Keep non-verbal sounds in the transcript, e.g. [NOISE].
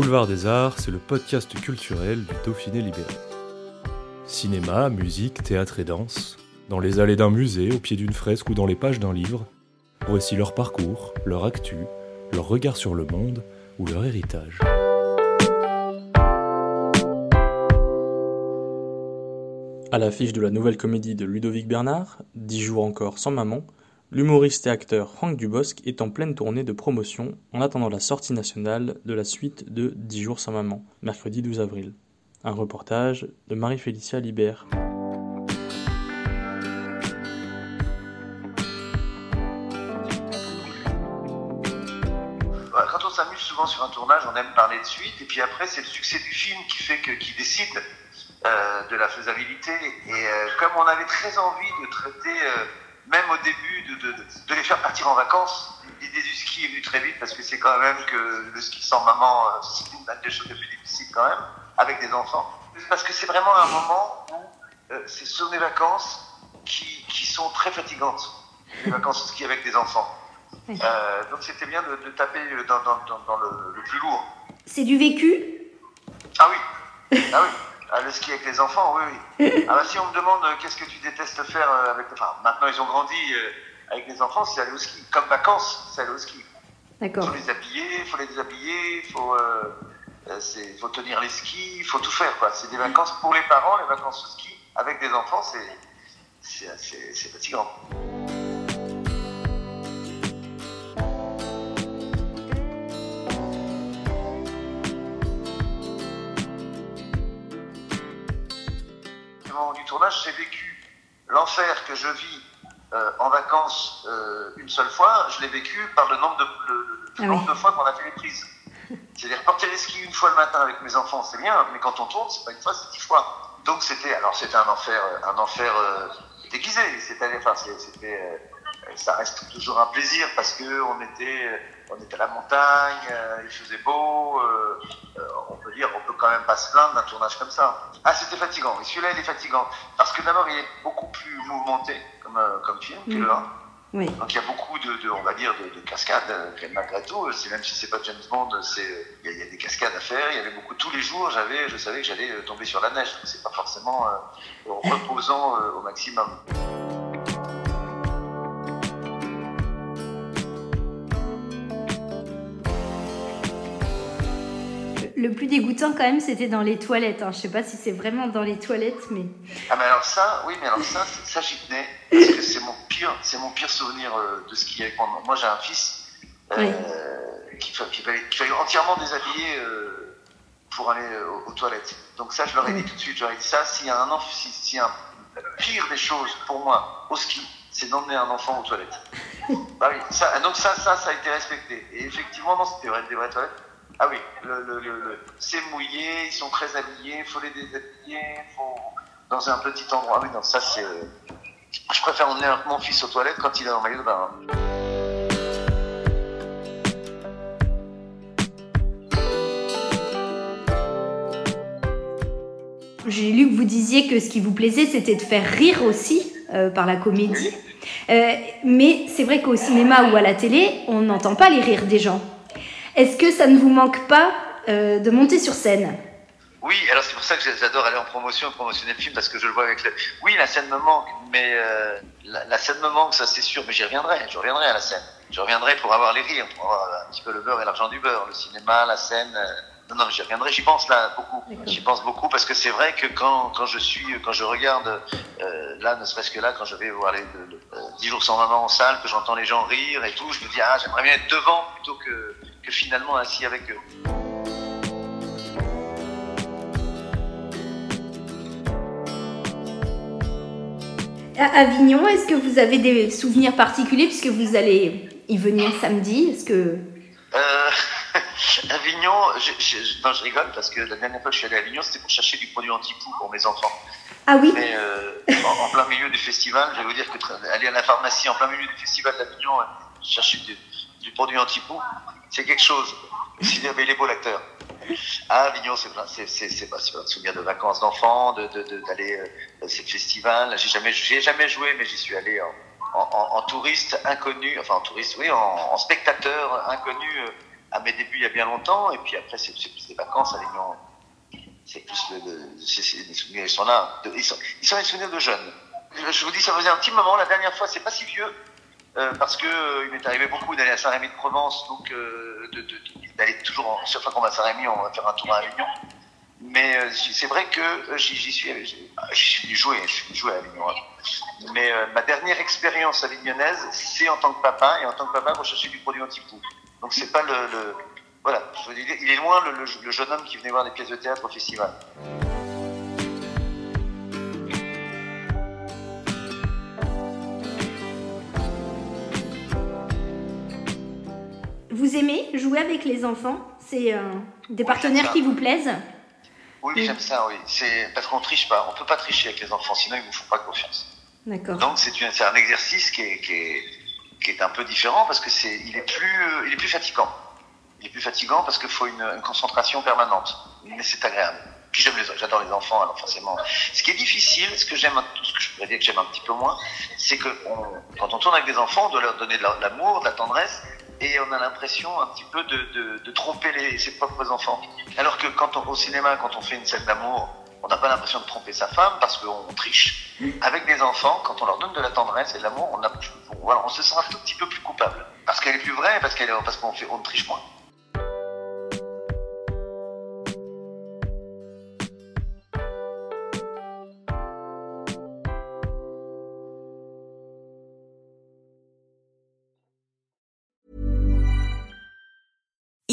Boulevard des Arts, c'est le podcast culturel du Dauphiné libéré. Cinéma, musique, théâtre et danse, dans les allées d'un musée, au pied d'une fresque ou dans les pages d'un livre, voici leur parcours, leur actu, leur regard sur le monde ou leur héritage. À l'affiche de la nouvelle comédie de Ludovic Bernard, Dix jours encore sans maman, l'humoriste et acteur Franck Dubosc est en pleine tournée de promotion en attendant la sortie nationale de la suite de Dix jours sans maman, mercredi 12 avril. Un reportage de Marie-Félicia Libert. Quand on s'amuse souvent sur un tournage, on aime parler de suite, et puis après, c'est le succès du film qui fait que, décide euh, de la faisabilité. Et euh, comme on avait très envie de traiter, euh, même au début, de, de, les faire partir en vacances, l'idée du ski est venue très vite parce que c'est quand même que le ski sans maman, euh, c'est une des choses les plus difficiles quand même, avec des enfants. Parce que c'est vraiment un moment où euh, ce sont des vacances qui, qui sont très fatigantes, les vacances au ski avec des enfants. Euh, donc c'était bien de, de taper dans, dans, dans, dans le, le plus lourd. C'est du vécu? Ah oui, ah oui. Ah, le ski avec les enfants, oui, oui. [LAUGHS] Ah bah, si on me demande euh, qu'est-ce que tu détestes faire euh, avec... Enfin, maintenant ils ont grandi euh, avec les enfants, c'est aller au ski. Comme vacances, c'est aller au ski. Il D'accord. faut les habiller, il faut les déshabiller, il faut, euh, faut tenir les skis, il faut tout faire. quoi. C'est des vacances pour les parents, les vacances au ski. Avec des enfants, c'est, c'est, c'est, c'est fatigant. Tournage, j'ai vécu l'enfer que je vis euh, en vacances euh, une seule fois, je l'ai vécu par le nombre de, le- le Ah nombre de fois qu'on a fait les prises. C'est-à-dire porter les skis une fois le matin avec mes enfants, c'est bien, mais quand on tourne, c'est pas une fois, c'est dix fois. Donc c'était, alors c'était un enfer, un enfer euh, déguisé. C'était, enfin, c'était, ça reste toujours un plaisir parce que on était, on était à la montagne, euh, il faisait beau. euh, euh, on peut dire, on peut quand même pas se plaindre d'un tournage comme ça. Ah, c'était fatigant. Et celui-là, il est fatigant parce que d'abord, il est beaucoup plus mouvementé comme, comme film que le 1. Oui. Donc il y a beaucoup de, de- on va dire, de, de cascades malgré tout. C'est même si c'est pas James Bond, c'est il y, a- il y a des cascades à faire. Il y avait beaucoup tous les jours. J'avais, je savais que j'allais tomber sur la neige. Donc c'est pas forcément euh, reposant euh, au maximum. Le plus dégoûtant quand même, c'était dans les toilettes. Hein. Je sais pas si c'est vraiment dans les toilettes, mais Ah mais alors ça, oui, mais alors ça, ça j'y tenais parce que c'est mon pire, c'est mon pire souvenir euh, de ski avec moi. Moi j'ai un fils euh, qui, fa- qui fallait, entièrement déshabiller euh, pour aller euh, aux, aux toilettes. Donc ça, je leur ai dit tout de suite, je leur ai dit ça. S'il y a un enfant, si, a un pire des choses pour moi au ski, c'est d'emmener un enfant aux toilettes. [LAUGHS] bah oui, ça, donc ça, ça, ça a été respecté. Et effectivement, non, c'était vrai, des vraies toilettes. Ah oui, le, le, le, c'est mouillé, ils sont très habillés, il faut les déshabiller, faut dans un petit endroit. Ah oui, non, ça c'est. euh, Je préfère emmener mon fils aux toilettes quand il est en maillot de bain. j'ai lu que vous disiez que ce qui vous plaisait, c'était de faire rire aussi euh, par la comédie. Euh, mais c'est vrai qu'au cinéma ou à la télé, on n'entend pas les rires des gens. Est-ce que ça ne vous manque pas euh, de monter sur scène? Oui, alors c'est pour ça que j'adore aller en promotion et promotionner le film parce que je le vois avec le. Oui, la scène me manque, mais euh, la, la scène me manque, ça c'est sûr, mais j'y reviendrai, je reviendrai à la scène. Je reviendrai pour avoir les rires, pour avoir un petit peu le beurre et l'argent du beurre, le cinéma, la scène. euh, Non, non, j'y reviendrai, j'y pense là beaucoup. J'y pense beaucoup parce que c'est vrai que quand, quand je suis, quand je regarde, euh, là, ne serait-ce que là, quand je vais voir les le- le, euh, 10 jours sans maman en salle, que j'entends les gens rire et tout, je me dis, ah, j'aimerais bien être devant plutôt que, que finalement assis avec eux. À Avignon, est-ce que vous avez des souvenirs particuliers puisque vous allez y venir samedi? Est-ce que... Euh, [LAUGHS] Avignon, je, je, non, je rigole parce que la dernière fois que je suis allé à Avignon, c'était pour chercher du produit anti-poux pour mes enfants. Ah oui? Mais euh, en, en, plein milieu du festival, je vais vous dire que aller à la pharmacie en plein milieu du festival d'Avignon, chercher du, du produit anti-poux, c'est quelque chose. Sinon, mais il est beau l'acteur. À Avignon, c'est c'est c'est un souvenir de vacances d'enfants, de d'aller de, de, à ce festival. J'ai jamais jamais joué, mais j'y suis allé en, en, en, touriste inconnu, enfin en touriste, oui, en, spectateur inconnu euh, à mes débuts il y a bien longtemps. Et puis après, c'est plus des vacances à Avignon. C'est plus le, le les souvenirs, ils sont là. Ils sont, ils sont les souvenirs de jeunes. Je vous dis, ça faisait un petit moment. La dernière fois, c'est pas si vieux. Euh, parce que euh, il m'est arrivé beaucoup d'aller à Saint-Rémy de Provence, donc euh, d'aller toujours, chaque fois qu'on va à Saint-Rémy, on va faire un tour à Avignon. Mais euh, c'est vrai que j'y suis, j'y suis joué, je suis joué à Avignon. Hein. Mais ma dernière expérience avignonnaise, c'est en tant que papa, et en tant que papa, rechercher du produit anti-poux. Donc c'est pas le, voilà, je veux dire, il est loin le jeune homme qui venait voir des pièces de théâtre au festival. Vous aimez jouer avec les enfants C'est euh, des oui, partenaires qui vous plaisent Oui, oui. j'aime ça, oui. C'est parce qu'on triche pas. On peut pas tricher avec les enfants, sinon ils vous font pas confiance. D'accord. Donc c'est un exercice qui est, qui, est, qui est, un peu différent parce que c'est, il est plus, il est plus fatigant. Il est plus fatigant parce qu'il faut une, une, concentration permanente. Mais c'est agréable. Puis j'aime les, j'adore les enfants, alors forcément. Ce qui est difficile, ce que j'aime, ce que je pourrais dire que j'aime un petit peu moins, c'est que on, quand on tourne avec des enfants, on doit leur donner de l'amour, de la tendresse, et on a l'impression un petit peu de, tromper ses propres enfants. Alors que quand on, au cinéma, quand on fait une scène d'amour, on n'a pas l'impression de tromper sa femme parce qu'on triche. Avec des enfants, quand on leur donne de la tendresse et de l'amour, on, voilà, on se sent un tout petit peu plus coupable. Parce qu'elle est plus vraie, parce qu'on fait, on triche moins.